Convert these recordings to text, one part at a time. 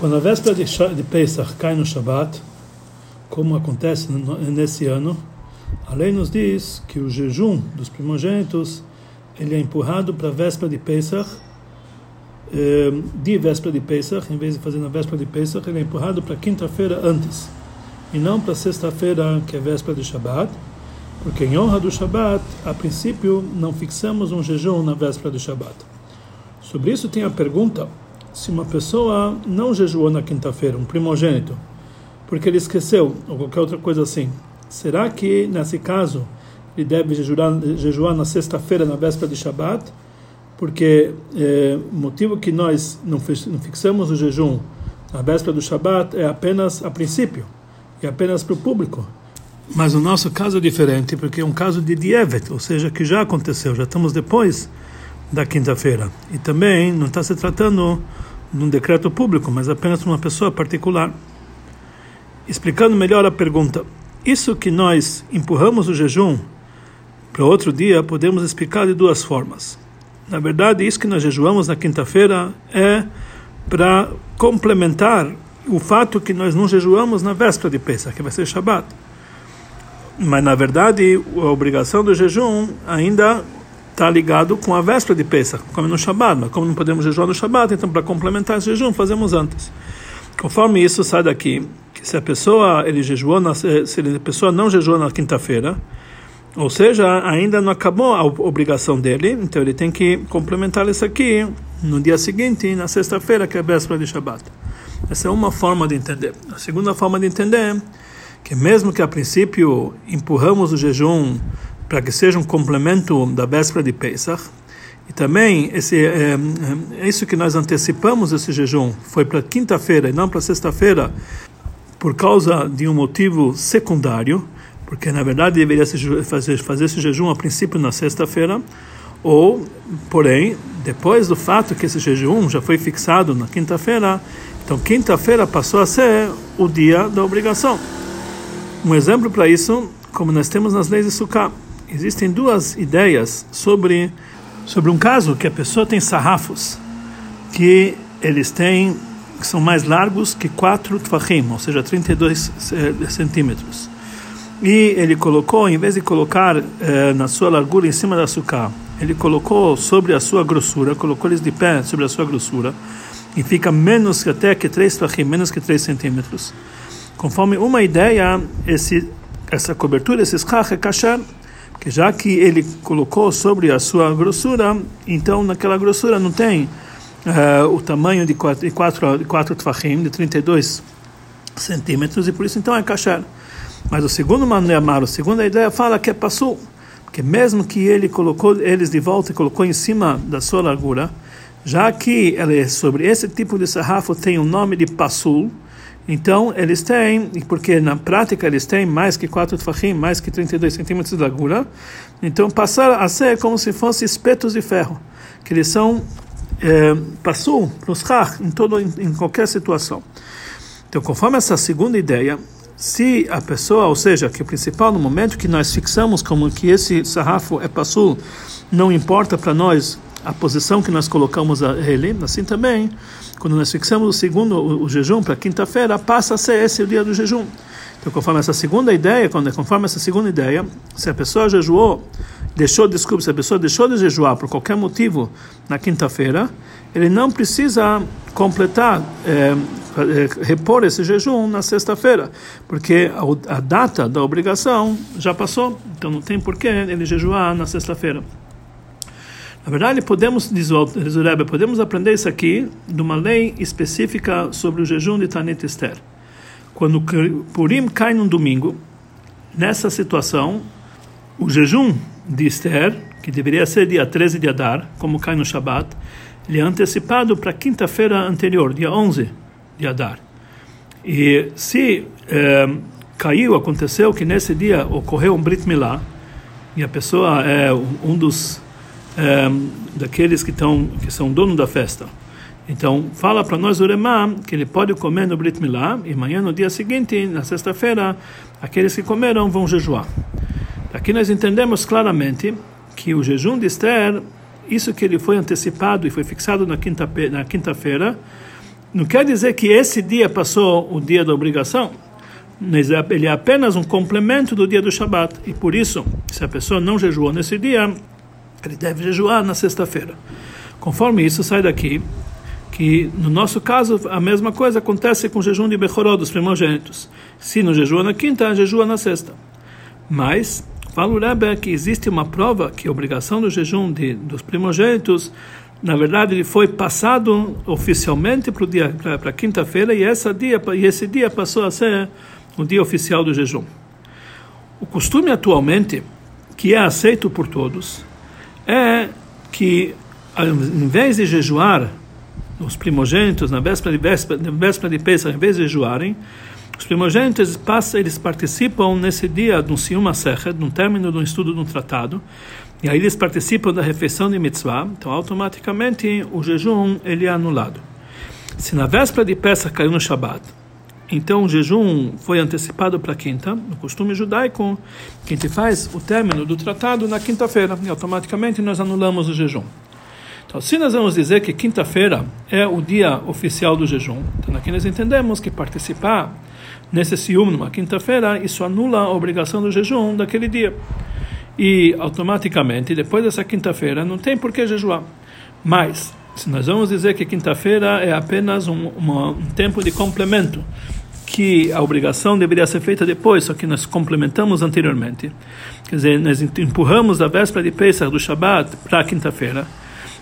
Quando a véspera de, de Pesach cai no Shabat, como acontece nesse ano, a lei nos diz que o jejum dos primogênitos ele é empurrado para a véspera de Pesach, eh, de véspera de Pesach, em vez de fazer na véspera de Pesach, ele é empurrado para quinta-feira antes, e não para sexta-feira, que é véspera de Shabat, porque em honra do Shabat, a princípio, não fixamos um jejum na véspera do Shabat. Sobre isso tem a pergunta se uma pessoa não jejuou na quinta-feira, um primogênito, porque ele esqueceu, ou qualquer outra coisa assim, será que nesse caso ele deve jejuar, jejuar na sexta-feira, na véspera de Shabat? Porque é, o motivo que nós não fixamos o jejum na véspera do Shabat é apenas a princípio, e apenas para o público. Mas o nosso caso é diferente, porque é um caso de dievet, ou seja, que já aconteceu, já estamos depois da quinta-feira. E também não está se tratando de um decreto público, mas apenas uma pessoa particular. Explicando melhor a pergunta, isso que nós empurramos o jejum para outro dia, podemos explicar de duas formas. Na verdade, isso que nós jejuamos na quinta-feira é para complementar o fato que nós não jejuamos na véspera de Pesach, que vai ser Shabat. Mas, na verdade, a obrigação do jejum ainda está ligado com a véspera de Pesach, como no Shabbat. Mas como não podemos jejuar no Shabbat, então para complementar esse jejum fazemos antes. Conforme isso sai daqui, que se a pessoa ele jejuou na, se a pessoa não jejuou na quinta-feira, ou seja, ainda não acabou a obrigação dele, então ele tem que complementar isso aqui no dia seguinte, na sexta-feira, que é a véspera de Shabbat. Essa é uma forma de entender. A segunda forma de entender que mesmo que a princípio empurramos o jejum para que seja um complemento da véspera de Pesach. E também esse é, é isso que nós antecipamos esse jejum foi para quinta-feira e não para sexta-feira por causa de um motivo secundário, porque na verdade deveria fazer fazer esse jejum a princípio na sexta-feira, ou porém depois do fato que esse jejum já foi fixado na quinta-feira, então quinta-feira passou a ser o dia da obrigação. Um exemplo para isso, como nós temos nas leis de Sukkah existem duas ideias sobre sobre um caso que a pessoa tem sarrafos que eles têm que são mais largos que 4 tfachim, ou seja, 32 eh, centímetros. E ele colocou, em vez de colocar eh, na sua largura em cima da açúcar, ele colocou sobre a sua grossura, colocou eles de pé sobre a sua grossura, e fica menos que até que 3 tfachim, menos que 3 centímetros. Conforme uma ideia, esse, essa cobertura, esse schach é kasher, que já que ele colocou sobre a sua grossura, então naquela grossura não tem uh, o tamanho de 4 de quatro, de quatro tfachim, de 32 centímetros, e por isso então é kasher. Mas o segundo manemar, a segunda ideia fala que é passul, porque mesmo que ele colocou eles de volta e colocou em cima da sua largura, já que ele, é sobre esse tipo de sarrafo tem o nome de passul, então, eles têm, porque na prática eles têm mais que 4 tfachim, mais que 32 centímetros de largura, então passar a ser como se fossem espetos de ferro, que eles são, é, passou nos em, todo, em, em qualquer situação. Então, conforme essa segunda ideia, se a pessoa, ou seja, que o principal no momento que nós fixamos como que esse sarrafo é passul, não importa para nós a posição que nós colocamos a ele, assim também, quando nós fixamos o segundo o, o jejum para quinta-feira, passa a ser esse o dia do jejum. Então, conforme essa segunda ideia, quando conforme essa segunda ideia, se a pessoa jejuou, deixou, desculpe, se a pessoa deixou de jejuar por qualquer motivo na quinta-feira, ele não precisa completar, é, é, repor esse jejum na sexta-feira, porque a, a data da obrigação já passou, então não tem porquê ele jejuar na sexta-feira. Na verdade, podemos, diz o Rebbe, podemos aprender isso aqui de uma lei específica sobre o jejum de Tanit Esther. Quando Purim cai num domingo, nessa situação, o jejum de Esther, que deveria ser dia 13 de Adar, como cai no Shabat, ele é antecipado para quinta-feira anterior, dia 11 de Adar. E se eh, caiu, aconteceu que nesse dia ocorreu um Brit Milá, e a pessoa é um dos é, daqueles que estão que são dono da festa. Então, fala para nós o Remá que ele pode comer no Brit Milá e amanhã, no dia seguinte, na sexta-feira, aqueles que comeram vão jejuar. Aqui nós entendemos claramente que o jejum de Esther, isso que ele foi antecipado e foi fixado na quinta-feira, na quinta não quer dizer que esse dia passou o dia da obrigação, mas é, ele é apenas um complemento do dia do Shabat. E por isso, se a pessoa não jejuou nesse dia, ele deve jejuar na sexta-feira. Conforme isso, sai daqui que no nosso caso a mesma coisa acontece com o jejum de Bechoró, dos primogênitos. Se não jejua na quinta, jejua na sexta. Mas, fala o Rebbe que existe uma prova que a obrigação do jejum de, dos primogênitos na verdade ele foi passado oficialmente para dia para quinta-feira e essa dia e esse dia passou a ser o dia oficial do jejum. O costume atualmente que é aceito por todos é que em vez de jejuar os primogênitos na véspera de véspera, na véspera de Pesach, em vez de jejuarem, os primogênitos passam, eles participam nesse dia de um Siyum Asechet, no término do estudo de um tratado, e aí eles participam da refeição de mitzvah, então automaticamente o jejum ele é anulado. Se na véspera de Pesach caiu no Shabat, então o jejum foi antecipado para quinta, no costume judaico, que a gente faz o término do tratado na quinta-feira, e automaticamente nós anulamos o jejum. Então, se nós vamos dizer que quinta-feira é o dia oficial do jejum, então aqui nós entendemos que participar nesse ciúme numa quinta-feira, isso anula a obrigação do jejum daquele dia e automaticamente depois dessa quinta-feira não tem por que jejuar. Mas se nós vamos dizer que quinta-feira é apenas um, uma, um tempo de complemento, que a obrigação deveria ser feita depois, só que nós complementamos anteriormente. Quer dizer, nós empurramos da véspera de Pesach do Shabat para a quinta-feira.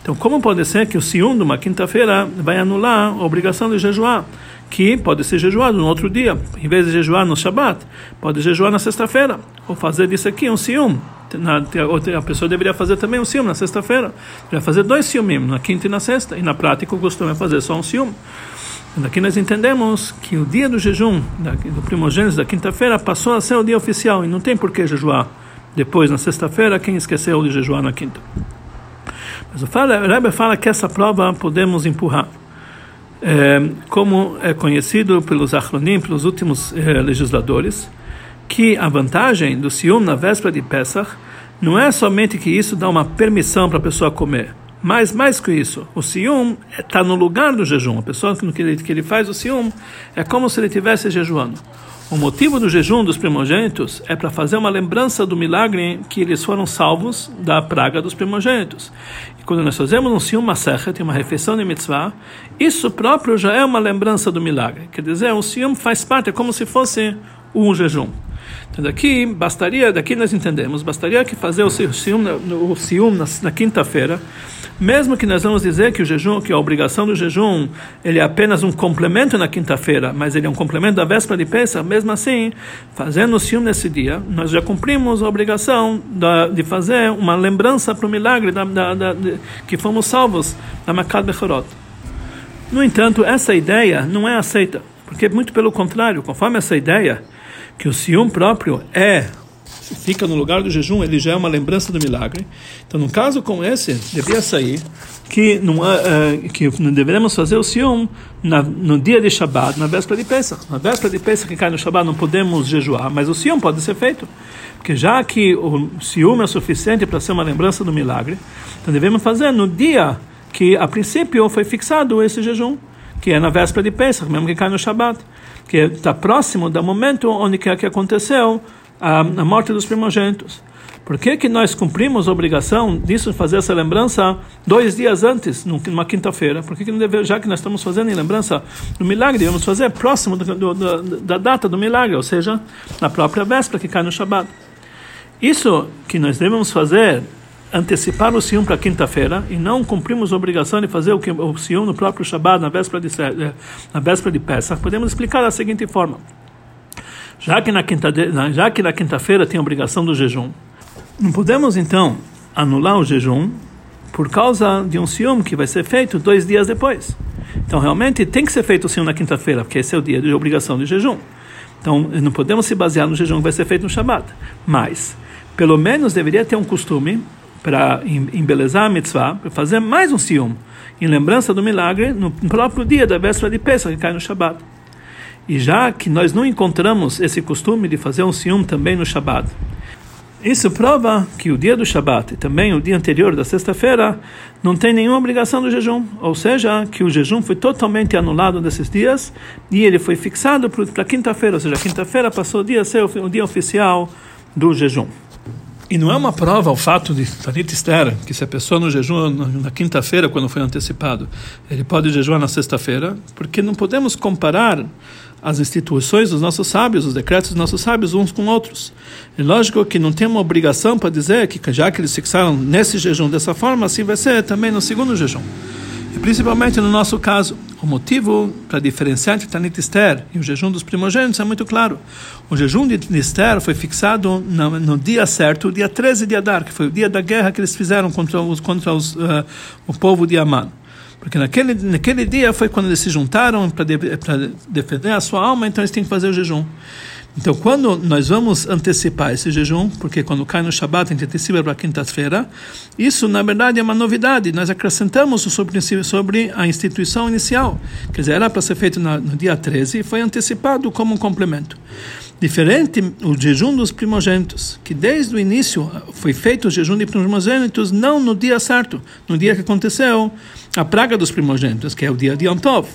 Então, como pode ser que o ciúme de uma quinta-feira vai anular a obrigação de jejuar? que pode ser jejuado no outro dia. Em vez de jejuar no Shabat, pode jejuar na sexta-feira. Ou fazer disso aqui um ciúme. Na, a pessoa deveria fazer também um ciúme na sexta-feira. Deveria fazer dois ciúmes, na quinta e na sexta. E na prática o costume é fazer só um ciúme. Daqui nós entendemos que o dia do jejum, do primogênito da quinta-feira, passou a ser o dia oficial. E não tem por que jejuar depois, na sexta-feira, quem esqueceu de jejuar na quinta. Mas o Rebbe fala que essa prova podemos empurrar é, como é conhecido pelos Achronim, pelos últimos é, legisladores, que a vantagem do Sium na véspera de Pesach não é somente que isso dá uma permissão para a pessoa comer, mas mais que isso, o Sium está no lugar do jejum. A pessoa que ele, que ele faz o Sium é como se ele estivesse jejuando. O motivo do jejum dos primogênitos é para fazer uma lembrança do milagre que eles foram salvos da praga dos primogênitos. E quando nós fazemos um Siyum Masechet, uma refeição de mitzvah, isso próprio já é uma lembrança do milagre. Quer dizer, o Siyum faz parte, é como se fosse um jejum. Então daqui bastaria, daqui nós entendemos, bastaria que fazer o Siyum, o Siyum na, na quinta-feira, mesmo que nós vamos dizer que o jejum, que a obrigação do jejum, ele é apenas um complemento na quinta-feira, mas ele é um complemento da véspera de Pesach, mesmo assim, fazendo o ciúme nesse dia, nós já cumprimos a obrigação da, de fazer uma lembrança para o milagre da, da, da de, que fomos salvos da Makad Bechorot. No entanto, essa ideia não é aceita, porque muito pelo contrário, conforme essa ideia, que o ciúme próprio é fica no lugar do jejum, ele já é uma lembrança do milagre. Então, num caso como esse, devia sair que não, uh, que não deveremos fazer o Sium na, no dia de Shabbat, na véspera de Pesach. Na véspera de Pesach que cai no Shabbat não podemos jejuar, mas o Sium pode ser feito. Porque já que o Sium é suficiente para ser uma lembrança do milagre, então devemos fazer no dia que a princípio foi fixado esse jejum, que é na véspera de Pesach, mesmo que cai no Shabbat, que está próximo do momento onde que, que aconteceu a, a morte dos primogênitos. Por que, que nós cumprimos a obrigação disso, fazer essa lembrança dois dias antes, numa quinta-feira? Por que, que não deve, já que nós estamos fazendo em lembrança do milagre, devemos fazer próximo do, do, do, da data do milagre, ou seja, na própria véspera que cai no Shabat? Isso que nós devemos fazer, antecipar o Sium para quinta-feira, e não cumprimos a obrigação de fazer o, que, o Sium no próprio Shabat, na véspera de, na véspera de Pesach, podemos explicar da seguinte forma. Já que na quinta já que na quinta-feira tem a obrigação do jejum, não podemos então anular o jejum por causa de um ciúme que vai ser feito dois dias depois. Então realmente tem que ser feito o ciúme na quinta-feira, porque esse é o dia de obrigação de jejum. Então não podemos se basear no jejum que vai ser feito no Shabat. Mas, pelo menos deveria ter um costume para embelezar a mitzvah, para fazer mais um ciúme, em lembrança do milagre, no próprio dia da véspera de Pesach, que cai no Shabat. E já que nós não encontramos esse costume de fazer um ciúme também no Shabat, Isso prova que o dia do Shabat e também o dia anterior da sexta-feira não tem nenhuma obrigação do jejum, ou seja, que o jejum foi totalmente anulado desses dias e ele foi fixado para quinta-feira, ou seja, quinta-feira passou o dia ser o dia oficial do jejum. E não é uma prova o fato de Tanit Esther, que se a pessoa no jejum na quinta-feira, quando foi antecipado, ele pode jejuar na sexta-feira, porque não podemos comparar as instituições dos nossos sábios, os decretos dos nossos sábios, uns com outros. É lógico que não tem uma obrigação para dizer que já que eles fixaram nesse jejum dessa forma, assim vai ser também no segundo jejum. E principalmente no nosso caso, o motivo para diferenciar entre Tanit Esther e o jejum dos primogênitos é muito claro. O jejum de Esther foi fixado no, no, dia certo, o dia 13 de Adar, que foi o dia da guerra que eles fizeram contra, os, contra os, uh, o povo de Amman. Porque naquele, naquele dia foi quando eles se juntaram para de, defender a sua alma, então eles têm que fazer o jejum. Então, quando nós vamos antecipar esse jejum, porque quando cai no Shabat, a gente antecipa para quinta-feira, isso, na verdade, é uma novidade. Nós acrescentamos sobre, sobre a instituição inicial. Quer dizer, era para ser feito no, dia 13 e foi antecipado como um complemento. Diferente o jejum dos primogênitos, que desde o início foi feito o jejum de primogênitos não no dia certo, no dia que aconteceu a praga dos primogênitos, que é o dia de Yom Tov.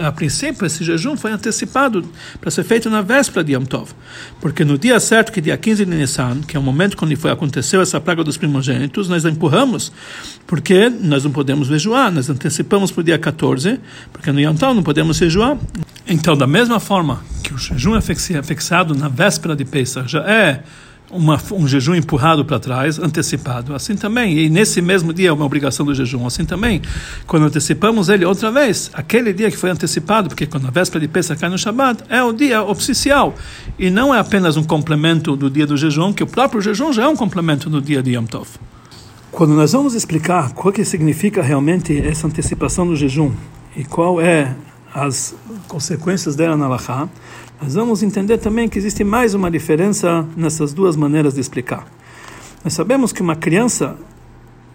A, princípio, esse jejum foi antecipado para ser feito na véspera de Yom Tov, porque no dia certo, que é dia 15 de Nissan, que é o momento quando foi aconteceu essa praga dos primogênitos, nós empurramos, porque nós não podemos jejuar, nós antecipamos para o dia 14, porque no Yom Tov não podemos jejuar. Então, da mesma forma que o jejum é fixado na véspera de Pesach, já é uma, um jejum empurrado para trás, antecipado. Assim também, e nesse mesmo dia é uma obrigação do jejum. Assim também, quando antecipamos ele outra vez, aquele dia que foi antecipado, porque quando a véspera de Pesach cai no Shabbat, é o dia oficial. E não é apenas um complemento do dia do jejum, que o próprio jejum já é um complemento do dia de Yom Tov. Quando nós vamos explicar o que significa realmente essa antecipação do jejum e qual é as consequências dela na Allahá, nós vamos entender também que existe mais uma diferença nessas duas maneiras de explicar. Nós sabemos que uma criança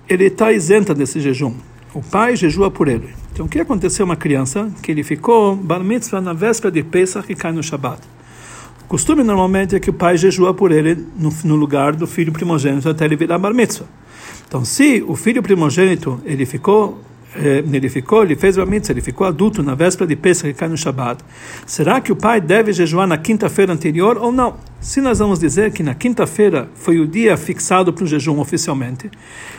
ele está isenta desse jejum. O pai jejua por ele. Então, o que aconteceu uma criança que ele ficou bar mitzvah na véspera de Pesach e cai no Shabat? O costume normalmente é que o pai jejua por ele no, no lugar do filho primogênito até ele virar bar mitzvah. Então, se o filho primogênito ele ficou ele ficou, ele fez o mitzvah, ele ficou adulto na véspera de Pesach que cai no Shabat. Será que o pai deve jejuar na quinta-feira anterior ou não? Se nós vamos dizer que na quinta-feira foi o dia fixado para o jejum oficialmente,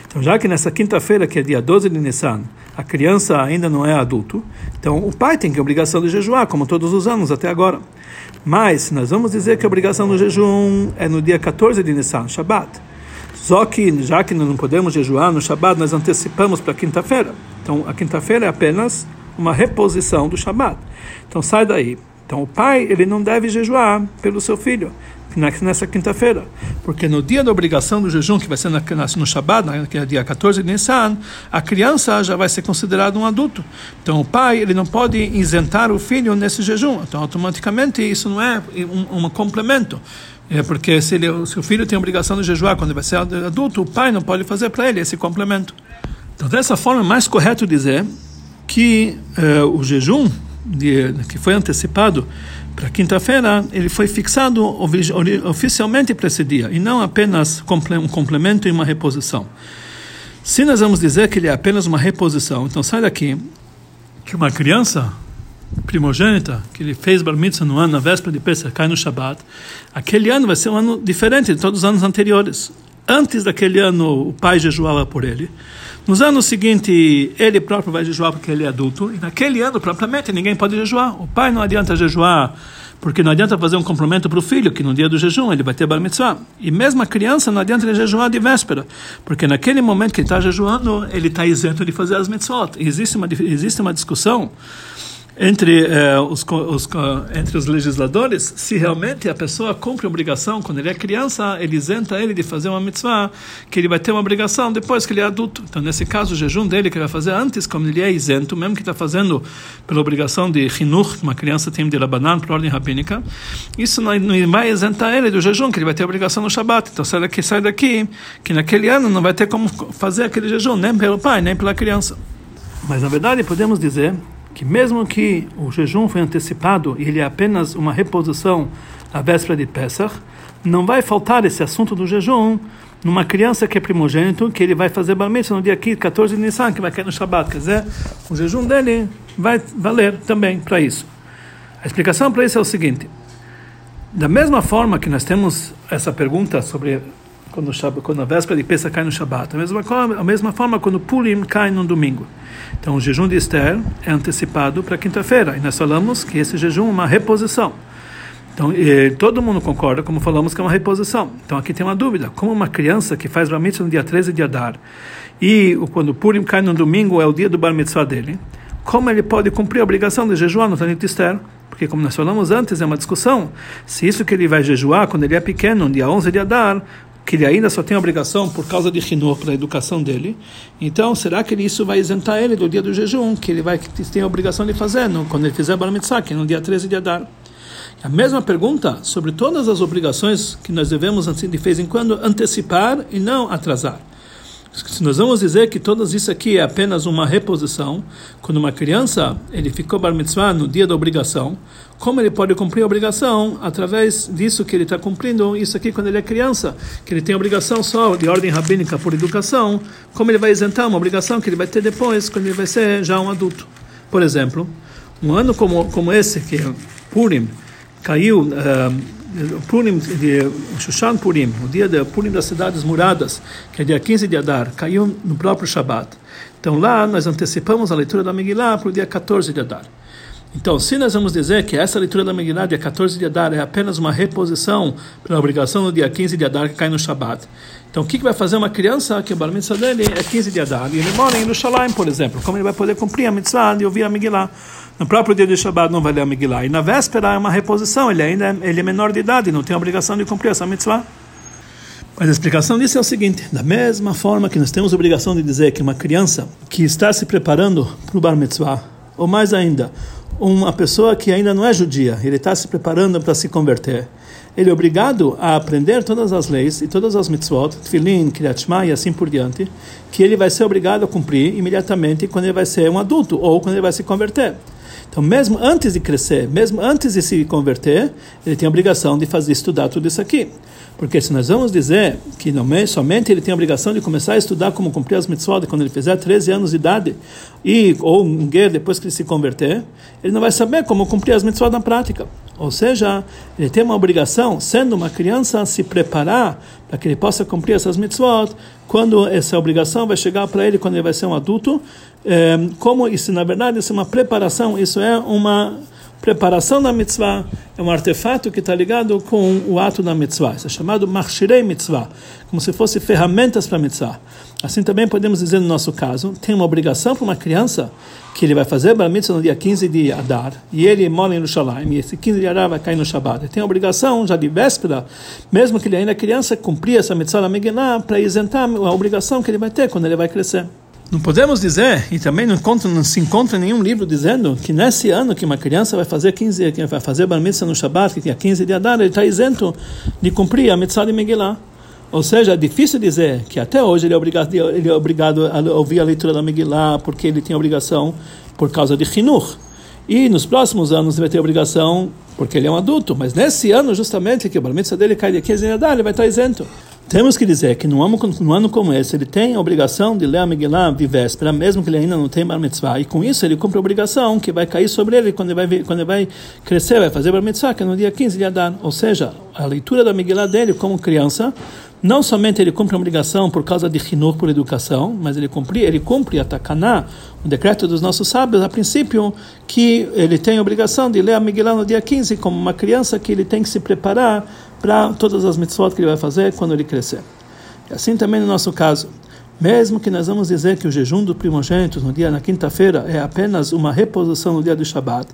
então já que nessa quinta-feira, que é dia 12 de Nissan, a criança ainda não é adulto, então o pai tem que a obrigação de jejuar, como todos os anos até agora. Mas nós vamos dizer que a obrigação do jejum é no dia 14 de Nissan, Shabat. Só que, já que não podemos jejuar no Shabat, nós antecipamos para quinta-feira. Então, a quinta-feira é apenas uma reposição do Shabat. Então, sai daí. Então, o pai ele não deve jejuar pelo seu filho nessa quinta-feira, porque no dia da obrigação do jejum, que vai ser no Shabat, que é dia 14 de Nissan, a criança já vai ser considerada um adulto. Então, o pai ele não pode isentar o filho nesse jejum. Então, automaticamente, isso não é um, um complemento. É porque se, ele, se o filho tem a obrigação de jejuar quando vai ser adulto, o pai não pode fazer para ele esse complemento. Então, dessa forma, é mais correto dizer que uh, o jejum de, que foi antecipado para quinta-feira, ele foi fixado oficialmente para esse dia, e não apenas um complemento e uma reposição. Se nós vamos dizer que ele é apenas uma reposição, então sai daqui que uma criança primogênita, que ele fez bar mitzvah no ano, na véspera de Pesach, cai no Shabat, aquele ano vai ser um ano diferente de todos os anos anteriores. Antes daquele ano, o pai jejuava por ele. Nos anos seguintes, ele próprio vai jejuar porque ele é adulto. E naquele ano, propriamente, ninguém pode jejuar. O pai não adianta jejuar, porque não adianta fazer um complemento para o filho, que no dia do jejum ele vai ter bar mitzvah. E mesmo a criança não adianta ele jejuar de véspera, porque naquele momento que ele está jejuando, ele está isento de fazer as mitzvot. Existe uma, existe uma discussão entre, eh, os, os, entre os legisladores, se realmente a pessoa cumpre a obrigação, quando ele é criança, ele isenta ele de fazer uma mitzvah, que ele vai ter uma obrigação depois que ele é adulto. Então, nesse caso, o jejum dele que ele vai fazer antes, como ele é isento, mesmo que está fazendo pela obrigação de chinuch, uma criança tem de rabanan, por ordem rabínica, isso não, não vai isentar ele do jejum, que ele vai ter obrigação no Shabat. Então, sai daqui, sai daqui, que naquele ano não vai ter como fazer aquele jejum, nem pelo pai, nem pela criança. Mas, na verdade, podemos dizer que mesmo que o jejum foi antecipado e ele é apenas uma reposição à véspera de Pesach, não vai faltar esse assunto do jejum numa criança que é primogênito, que ele vai fazer bar no dia 14 de Nissan, que vai cair no Shabbat. Quer dizer, o jejum dele vai valer também para isso. A explicação para isso é o seguinte: da mesma forma que nós temos essa pergunta sobre quando, quando a véspera de Pesach cai no Shabbat, a mesma, a mesma forma quando Purim cai no domingo. Então, o jejum de Esther é antecipado para quinta-feira, e nós falamos que esse jejum é uma reposição. Então, todo mundo concorda, como falamos, que é uma reposição. Então, aqui tem uma dúvida: como uma criança que faz Bar no dia 13 de Adar, e quando Purim cai no domingo é o dia do Bar Mitzvah dele, como ele pode cumprir a obrigação de jejuar no Tanit Esther? Porque, como nós falamos antes, é uma discussão. Se isso que ele vai jejuar quando ele é pequeno, no dia 11 de Adar, que ele ainda só tem obrigação por causa de Hinur, pela educação dele, então será que isso vai isentar ele do dia do jejum, que ele vai que tem a obrigação de fazer no, quando ele fizer Bar Mitzvah, que é no dia 13 de Adar? A mesma pergunta sobre todas as obrigações que nós devemos, assim, de vez em quando, antecipar e não atrasar. Se nós vamos dizer que tudo isso aqui é apenas uma reposição, quando uma criança ele ficou bar mitzvah no dia da obrigação, como ele pode cumprir a obrigação através disso que ele está cumprindo, isso aqui quando ele é criança, que ele tem obrigação só de ordem rabínica por educação, como ele vai isentar uma obrigação que ele vai ter depois, quando ele vai ser já um adulto. Por exemplo, um ano como, como esse, que é Purim, caiu uh, Purim, de Shushan Purim, o dia de Purim das cidades muradas, que é dia 15 de Adar, caiu no próprio Shabat. Então lá nós antecipamos a leitura da Megillah para o dia 14 de Adar. Então, se nós vamos dizer que essa leitura da Megillah, dia 14 de Adar, é apenas uma reposição pela obrigação no dia 15 de Adar, que cai no Shabat, então o que, que vai fazer uma criança que o bar mitzvah dele é 15 de Adar, e ele mora em Yerushalayim, por exemplo, como ele vai poder cumprir a mitzvah de ouvir a Megillah? No próprio dia de Shabbat não vai ler a Megillah. E na véspera é uma reposição, ele ainda é, ele é menor de idade, não tem a obrigação de cumprir essa mitzvah. Mas a explicação disso é o seguinte: da mesma forma que nós temos a obrigação de dizer que uma criança que está se preparando para o bar mitzvah, ou mais ainda, uma pessoa que ainda não é judia, ele está se preparando para se converter, ele é obrigado a aprender todas as leis e todas as mitzvot, tefilin, kriyat shema e assim por diante, que ele vai ser obrigado a cumprir imediatamente quando ele vai ser um adulto ou quando ele vai se converter. Então, mesmo antes de crescer, mesmo antes de se converter, ele tem a obrigação de fazer estudar tudo isso aqui. Porque se nós vamos dizer que não, somente ele tem a obrigação de começar a estudar como cumprir as mitzvot quando ele fizer 13 anos de idade, e, ou um guer depois que ele se converter, ele não vai saber como cumprir as mitzvot na prática. Ou seja, ele tem uma obrigação, sendo uma criança, se preparar para que ele possa cumprir essas mitzvot, quando essa obrigação vai chegar para ele quando ele vai ser um adulto, é, como isso na verdade isso é uma preparação, isso é uma preparação da mitzvah, é um artefato que está ligado com o ato da mitzvah. Isso é chamado machirei mitzvah, como se fosse ferramentas para mitzvah. Assim também podemos dizer no nosso caso, tem uma obrigação para uma criança que ele vai fazer bar mitzvah no dia 15 de Adar, e ele mora em Yerushalayim, e esse 15 de Adar vai cair no Shabbat. Ele tem a obrigação, já de véspera, mesmo que ele ainda é criança, cumprir essa mitzvah da Megillah para isentar a obrigação que ele vai ter quando ele vai crescer. Não podemos dizer, e também não, encontra, não se encontra nenhum livro dizendo que nesse ano que uma criança vai fazer 15, que vai fazer bar mitzvah no Shabbat, que é 15 de Adar, ele está isento de cumprir a mitzvah de Megillah. Ou seja, é difícil dizer que até hoje ele é obrigado, ele é obrigado a ouvir a leitura da Megillah porque ele tem obrigação por causa de Hinur. E nos próximos anos ele vai ter obrigação porque ele é um adulto. Mas nesse ano, justamente, que o bar mitzvah dele cai de 15 de Adar, ele vai estar isento. Temos que dizer que num ano, num ano como esse, ele tem a obrigação de ler a Megillah de véspera, mesmo que ele ainda não tenha Bar Mitzvah. E com isso ele cumpre a obrigação que vai cair sobre ele quando ele vai, quando ele vai crescer, vai fazer Bar Mitzvah, que é no dia 15 de Adar. Ou seja, a leitura da Megillah dele como criança, não somente ele cumpre a obrigação por causa de Hinur, por educação, mas ele cumpre, ele cumpre a Takaná, o decreto dos nossos sábios, a princípio, que ele tem a obrigação de ler a Megillah no dia 15, como uma criança que ele tem que se preparar para todas as mitzvot que ele vai fazer quando ele crescer. E assim também no nosso caso. Mesmo que nós vamos dizer que o jejum do primogênito no dia na quinta-feira é apenas uma reposição no dia do Shabat,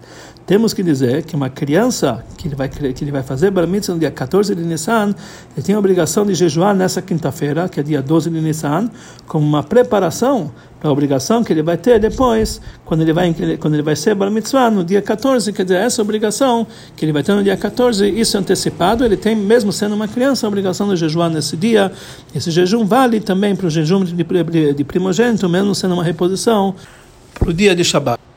temos que dizer que uma criança que ele vai que ele vai fazer bar mitzvah no dia 14 de Nissan, ele tem a obrigação de jejuar nessa quinta-feira, que é dia 12 de Nissan, como uma preparação para a obrigação que ele vai ter depois, quando ele vai quando ele vai ser bar mitzvah no dia 14, quer dizer, essa obrigação que ele vai ter no dia 14, isso é antecipado, ele tem mesmo sendo uma criança a obrigação de jejuar nesse dia. Esse jejum vale também para o jejum de, de primogênito, mesmo sendo uma reposição para o dia de Shabbat.